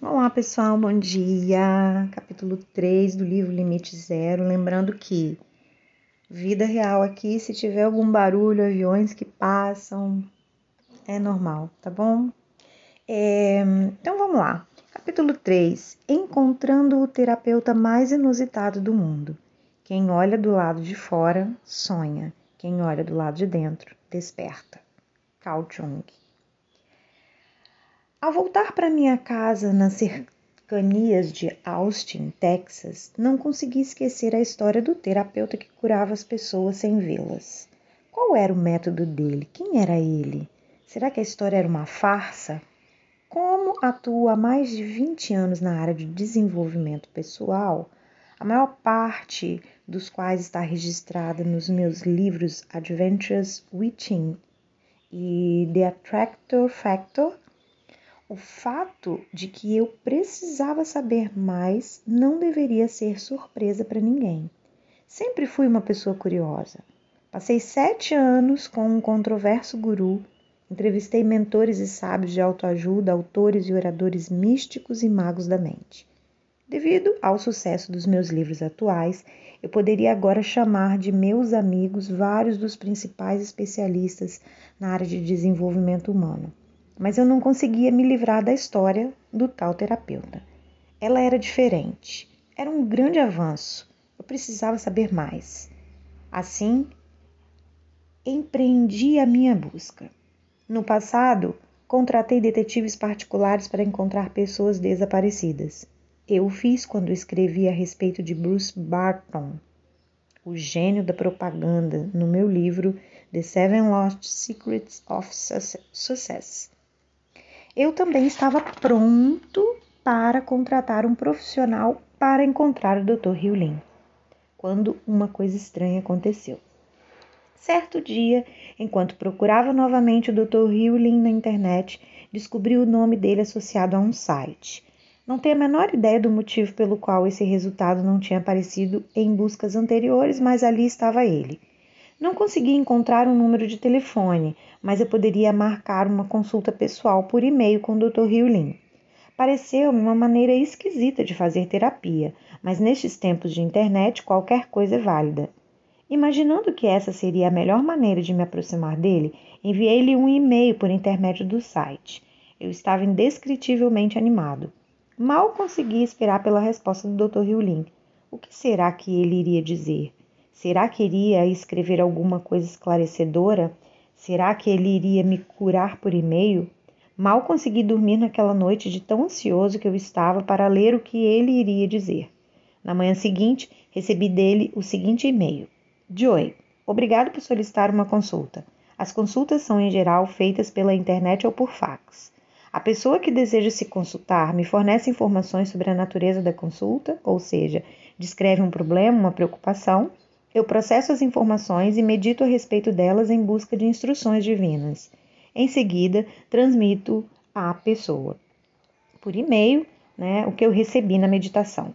Olá pessoal, bom dia! Capítulo 3 do livro Limite Zero. Lembrando que vida real aqui, se tiver algum barulho, aviões que passam, é normal, tá bom? É, então vamos lá. Capítulo 3: Encontrando o terapeuta mais inusitado do mundo. Quem olha do lado de fora sonha, quem olha do lado de dentro desperta. Carl Jung. Ao voltar para minha casa nas cercanias de Austin, Texas, não consegui esquecer a história do terapeuta que curava as pessoas sem vê-las. Qual era o método dele? Quem era ele? Será que a história era uma farsa? Como atuo há mais de 20 anos na área de desenvolvimento pessoal, a maior parte dos quais está registrada nos meus livros Adventures Within e The Attractor Factor, o fato de que eu precisava saber mais não deveria ser surpresa para ninguém. Sempre fui uma pessoa curiosa. Passei sete anos com um controverso guru, entrevistei mentores e sábios de autoajuda, autores e oradores místicos e magos da mente. Devido ao sucesso dos meus livros atuais, eu poderia agora chamar de meus amigos vários dos principais especialistas na área de desenvolvimento humano mas eu não conseguia me livrar da história do tal terapeuta. Ela era diferente, era um grande avanço, eu precisava saber mais. Assim, empreendi a minha busca. No passado, contratei detetives particulares para encontrar pessoas desaparecidas. Eu fiz quando escrevi a respeito de Bruce Barton, o gênio da propaganda, no meu livro The Seven Lost Secrets of Success eu também estava pronto para contratar um profissional para encontrar o Dr. Riulin, quando uma coisa estranha aconteceu. Certo dia, enquanto procurava novamente o Dr. Riulin na internet, descobri o nome dele associado a um site. Não tenho a menor ideia do motivo pelo qual esse resultado não tinha aparecido em buscas anteriores, mas ali estava ele. Não consegui encontrar um número de telefone, mas eu poderia marcar uma consulta pessoal por e-mail com o Dr. Riulin. Pareceu-me uma maneira esquisita de fazer terapia, mas nestes tempos de internet qualquer coisa é válida. Imaginando que essa seria a melhor maneira de me aproximar dele, enviei-lhe um e-mail por intermédio do site. Eu estava indescritivelmente animado. Mal consegui esperar pela resposta do Dr. Riulin. O que será que ele iria dizer? Será que iria escrever alguma coisa esclarecedora? Será que ele iria me curar por e-mail? Mal consegui dormir naquela noite de tão ansioso que eu estava para ler o que ele iria dizer. Na manhã seguinte, recebi dele o seguinte e-mail: Joey, obrigado por solicitar uma consulta. As consultas são em geral feitas pela internet ou por fax. A pessoa que deseja se consultar me fornece informações sobre a natureza da consulta, ou seja, descreve um problema, uma preocupação eu processo as informações e medito a respeito delas em busca de instruções divinas. Em seguida, transmito à pessoa por e-mail né, o que eu recebi na meditação.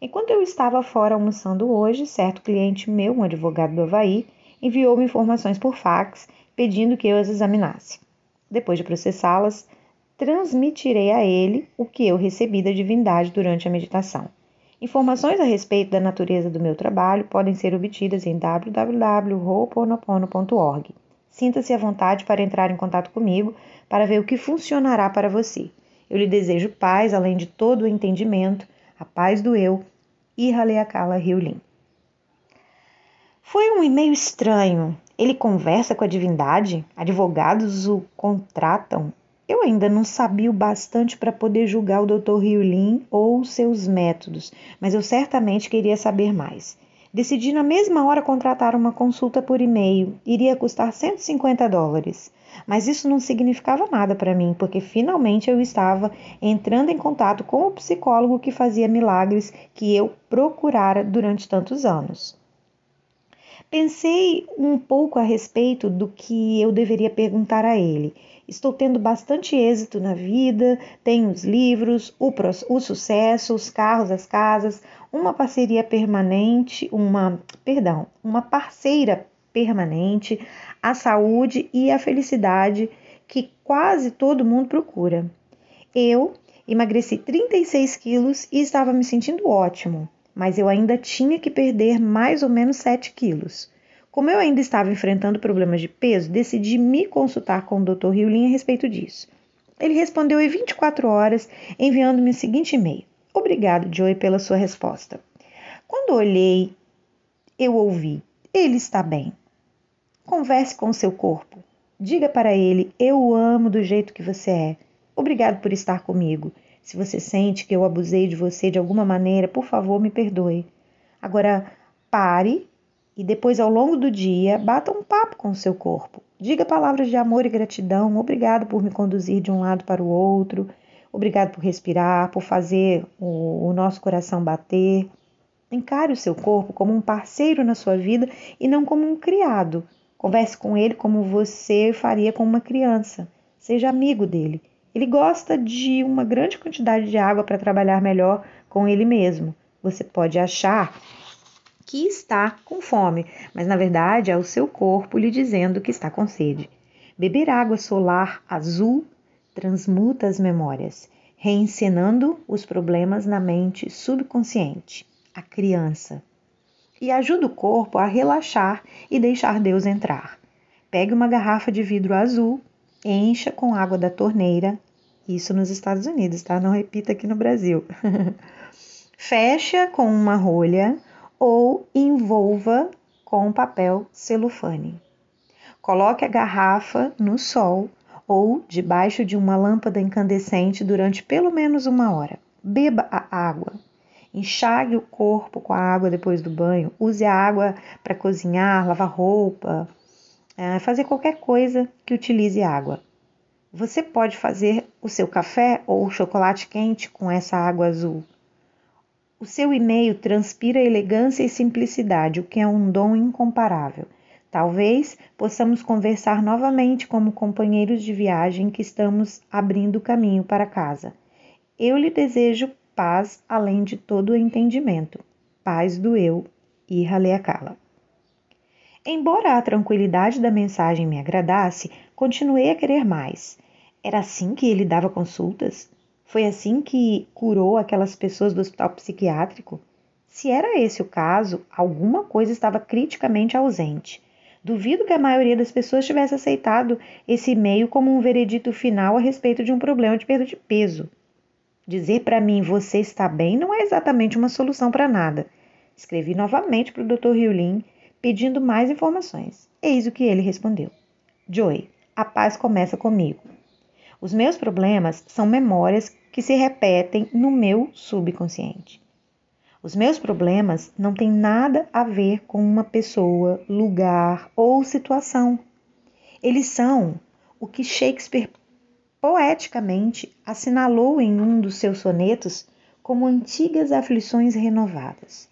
Enquanto eu estava fora almoçando hoje, certo cliente meu, um advogado do Havaí, enviou-me informações por fax pedindo que eu as examinasse. Depois de processá-las, transmitirei a ele o que eu recebi da divindade durante a meditação. Informações a respeito da natureza do meu trabalho podem ser obtidas em www.ho'oponopono.org. Sinta-se à vontade para entrar em contato comigo para ver o que funcionará para você. Eu lhe desejo paz, além de todo o entendimento, a paz do eu e Haleakala Riulin. Foi um e-mail estranho. Ele conversa com a divindade? Advogados o contratam? Eu ainda não sabia o bastante para poder julgar o Dr. Riulin ou seus métodos, mas eu certamente queria saber mais. Decidi na mesma hora contratar uma consulta por e-mail. Iria custar 150 dólares. Mas isso não significava nada para mim, porque finalmente eu estava entrando em contato com o psicólogo que fazia milagres que eu procurara durante tantos anos. Pensei um pouco a respeito do que eu deveria perguntar a ele. Estou tendo bastante êxito na vida, tenho os livros, o, o sucesso, os carros, as casas, uma parceria permanente, uma, perdão, uma parceira permanente, a saúde e a felicidade que quase todo mundo procura. Eu Emagreci 36 quilos e estava me sentindo ótimo, mas eu ainda tinha que perder mais ou menos 7 quilos. Como eu ainda estava enfrentando problemas de peso, decidi me consultar com o Dr. Riulin a respeito disso. Ele respondeu em 24 horas, enviando-me o seguinte e-mail: Obrigado, Joey, pela sua resposta. Quando olhei, eu ouvi: Ele está bem. Converse com o seu corpo. Diga para ele: Eu o amo do jeito que você é. Obrigado por estar comigo. Se você sente que eu abusei de você de alguma maneira, por favor, me perdoe. Agora, pare e depois, ao longo do dia, bata um papo com o seu corpo. Diga palavras de amor e gratidão. Obrigado por me conduzir de um lado para o outro. Obrigado por respirar, por fazer o, o nosso coração bater. Encare o seu corpo como um parceiro na sua vida e não como um criado. Converse com ele como você faria com uma criança. Seja amigo dele. Ele gosta de uma grande quantidade de água para trabalhar melhor com ele mesmo. Você pode achar que está com fome, mas na verdade é o seu corpo lhe dizendo que está com sede. Beber água solar azul transmuta as memórias, reencenando os problemas na mente subconsciente, a criança, e ajuda o corpo a relaxar e deixar Deus entrar. Pegue uma garrafa de vidro azul encha com água da torneira, isso nos Estados Unidos, tá? Não repita aqui no Brasil. Fecha com uma rolha ou envolva com papel celofane. Coloque a garrafa no sol ou debaixo de uma lâmpada incandescente durante pelo menos uma hora. Beba a água. Enxague o corpo com a água depois do banho. Use a água para cozinhar, lavar roupa, é, fazer qualquer coisa que utilize água. Você pode fazer o seu café ou chocolate quente com essa água azul. O seu e-mail transpira elegância e simplicidade, o que é um dom incomparável. Talvez possamos conversar novamente como companheiros de viagem que estamos abrindo caminho para casa. Eu lhe desejo paz além de todo o entendimento. Paz do eu e Haleakala. Embora a tranquilidade da mensagem me agradasse, continuei a querer mais. Era assim que ele dava consultas? Foi assim que curou aquelas pessoas do hospital psiquiátrico? Se era esse o caso, alguma coisa estava criticamente ausente. Duvido que a maioria das pessoas tivesse aceitado esse e-mail como um veredito final a respeito de um problema de perda de peso. Dizer para mim você está bem não é exatamente uma solução para nada. Escrevi novamente para o Dr. Riulin pedindo mais informações. Eis o que ele respondeu: Joy, a paz começa comigo. Os meus problemas são memórias que se repetem no meu subconsciente. Os meus problemas não têm nada a ver com uma pessoa, lugar ou situação. Eles são o que Shakespeare poeticamente assinalou em um dos seus sonetos como antigas aflições renovadas.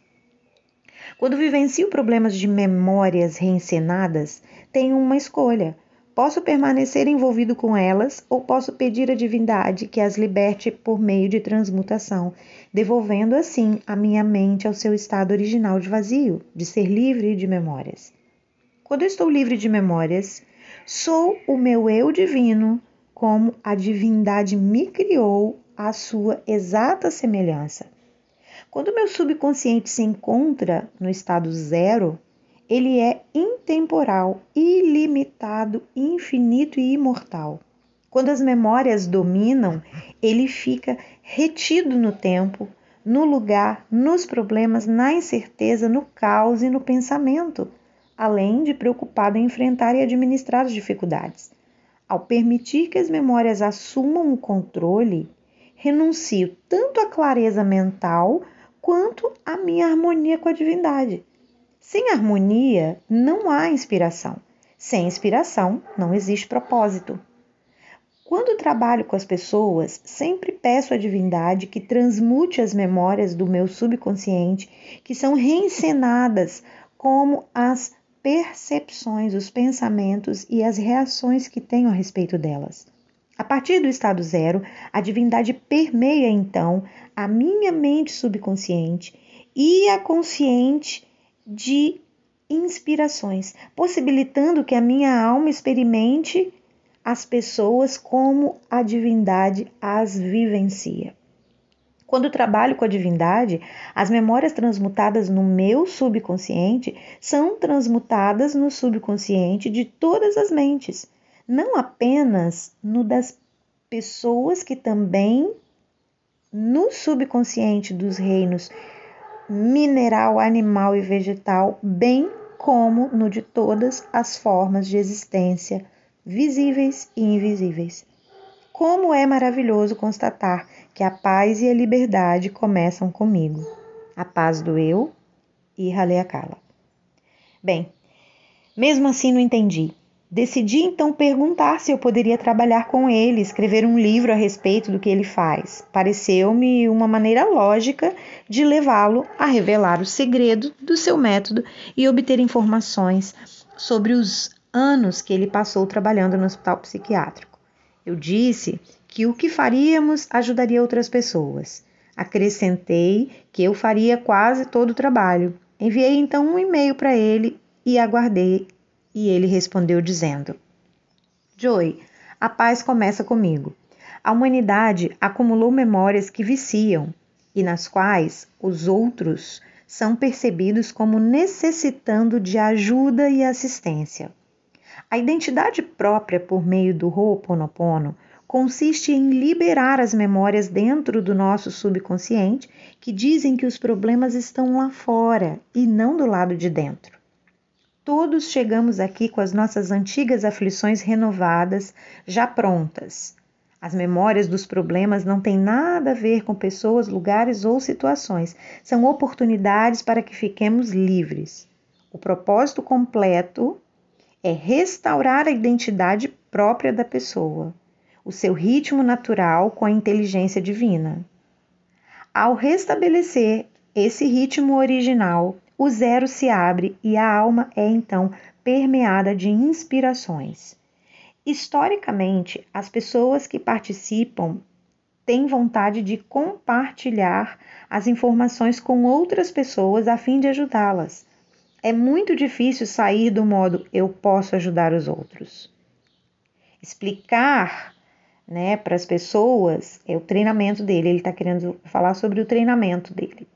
Quando vivencio problemas de memórias reencenadas, tenho uma escolha. Posso permanecer envolvido com elas ou posso pedir à divindade que as liberte por meio de transmutação, devolvendo assim a minha mente ao seu estado original de vazio, de ser livre de memórias. Quando estou livre de memórias, sou o meu eu divino, como a divindade me criou à sua exata semelhança. Quando meu subconsciente se encontra no estado zero, ele é intemporal, ilimitado, infinito e imortal. Quando as memórias dominam, ele fica retido no tempo, no lugar, nos problemas, na incerteza, no caos e no pensamento, além de preocupado em enfrentar e administrar as dificuldades. Ao permitir que as memórias assumam o controle, renuncio tanto à clareza mental quanto à minha harmonia com a divindade. Sem harmonia, não há inspiração. Sem inspiração, não existe propósito. Quando trabalho com as pessoas, sempre peço à divindade que transmute as memórias do meu subconsciente, que são reencenadas como as percepções, os pensamentos e as reações que tenho a respeito delas. A partir do estado zero, a divindade permeia então a minha mente subconsciente e a consciente de inspirações, possibilitando que a minha alma experimente as pessoas como a divindade as vivencia. Quando trabalho com a divindade, as memórias transmutadas no meu subconsciente são transmutadas no subconsciente de todas as mentes, não apenas no das pessoas que também no subconsciente dos reinos mineral, animal e vegetal, bem como no de todas as formas de existência, visíveis e invisíveis. Como é maravilhoso constatar que a paz e a liberdade começam comigo. A paz do eu e Haleakala. Bem, mesmo assim não entendi. Decidi então perguntar se eu poderia trabalhar com ele, escrever um livro a respeito do que ele faz. Pareceu-me uma maneira lógica de levá-lo a revelar o segredo do seu método e obter informações sobre os anos que ele passou trabalhando no hospital psiquiátrico. Eu disse que o que faríamos ajudaria outras pessoas. Acrescentei que eu faria quase todo o trabalho. Enviei então um e-mail para ele e aguardei e ele respondeu dizendo: Joey, a paz começa comigo. A humanidade acumulou memórias que viciam e nas quais os outros são percebidos como necessitando de ajuda e assistência. A identidade própria por meio do Ho'oponopono consiste em liberar as memórias dentro do nosso subconsciente que dizem que os problemas estão lá fora e não do lado de dentro. Todos chegamos aqui com as nossas antigas aflições renovadas, já prontas. As memórias dos problemas não têm nada a ver com pessoas, lugares ou situações. São oportunidades para que fiquemos livres. O propósito completo é restaurar a identidade própria da pessoa, o seu ritmo natural com a inteligência divina. Ao restabelecer esse ritmo original, o zero se abre e a alma é então permeada de inspirações. Historicamente, as pessoas que participam têm vontade de compartilhar as informações com outras pessoas a fim de ajudá-las. É muito difícil sair do modo eu posso ajudar os outros. Explicar né, para as pessoas é o treinamento dele, ele está querendo falar sobre o treinamento dele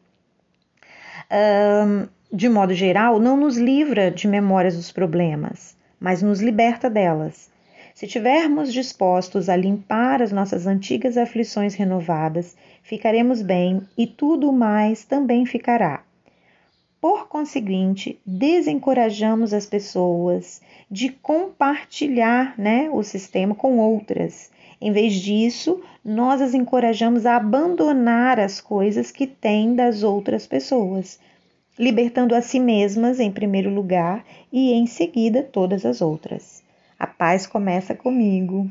de modo geral, não nos livra de memórias dos problemas, mas nos liberta delas. Se tivermos dispostos a limpar as nossas antigas aflições renovadas, ficaremos bem e tudo mais também ficará. Por conseguinte, desencorajamos as pessoas de compartilhar né, o sistema com outras. Em vez disso, nós as encorajamos a abandonar as coisas que têm das outras pessoas, libertando a si mesmas em primeiro lugar e em seguida todas as outras. A paz começa comigo.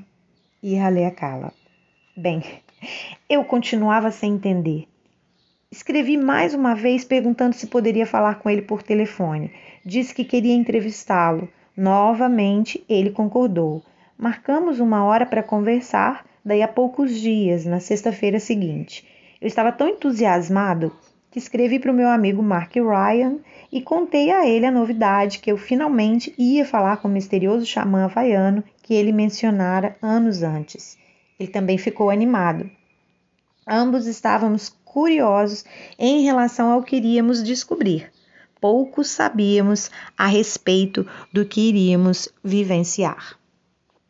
E Haleakala. Bem, eu continuava sem entender. Escrevi mais uma vez perguntando se poderia falar com ele por telefone. Disse que queria entrevistá-lo. Novamente ele concordou. Marcamos uma hora para conversar, daí a poucos dias, na sexta-feira seguinte. Eu estava tão entusiasmado que escrevi para o meu amigo Mark Ryan e contei a ele a novidade que eu finalmente ia falar com o misterioso xamã havaiano que ele mencionara anos antes. Ele também ficou animado. Ambos estávamos curiosos em relação ao que iríamos descobrir. Pouco sabíamos a respeito do que iríamos vivenciar.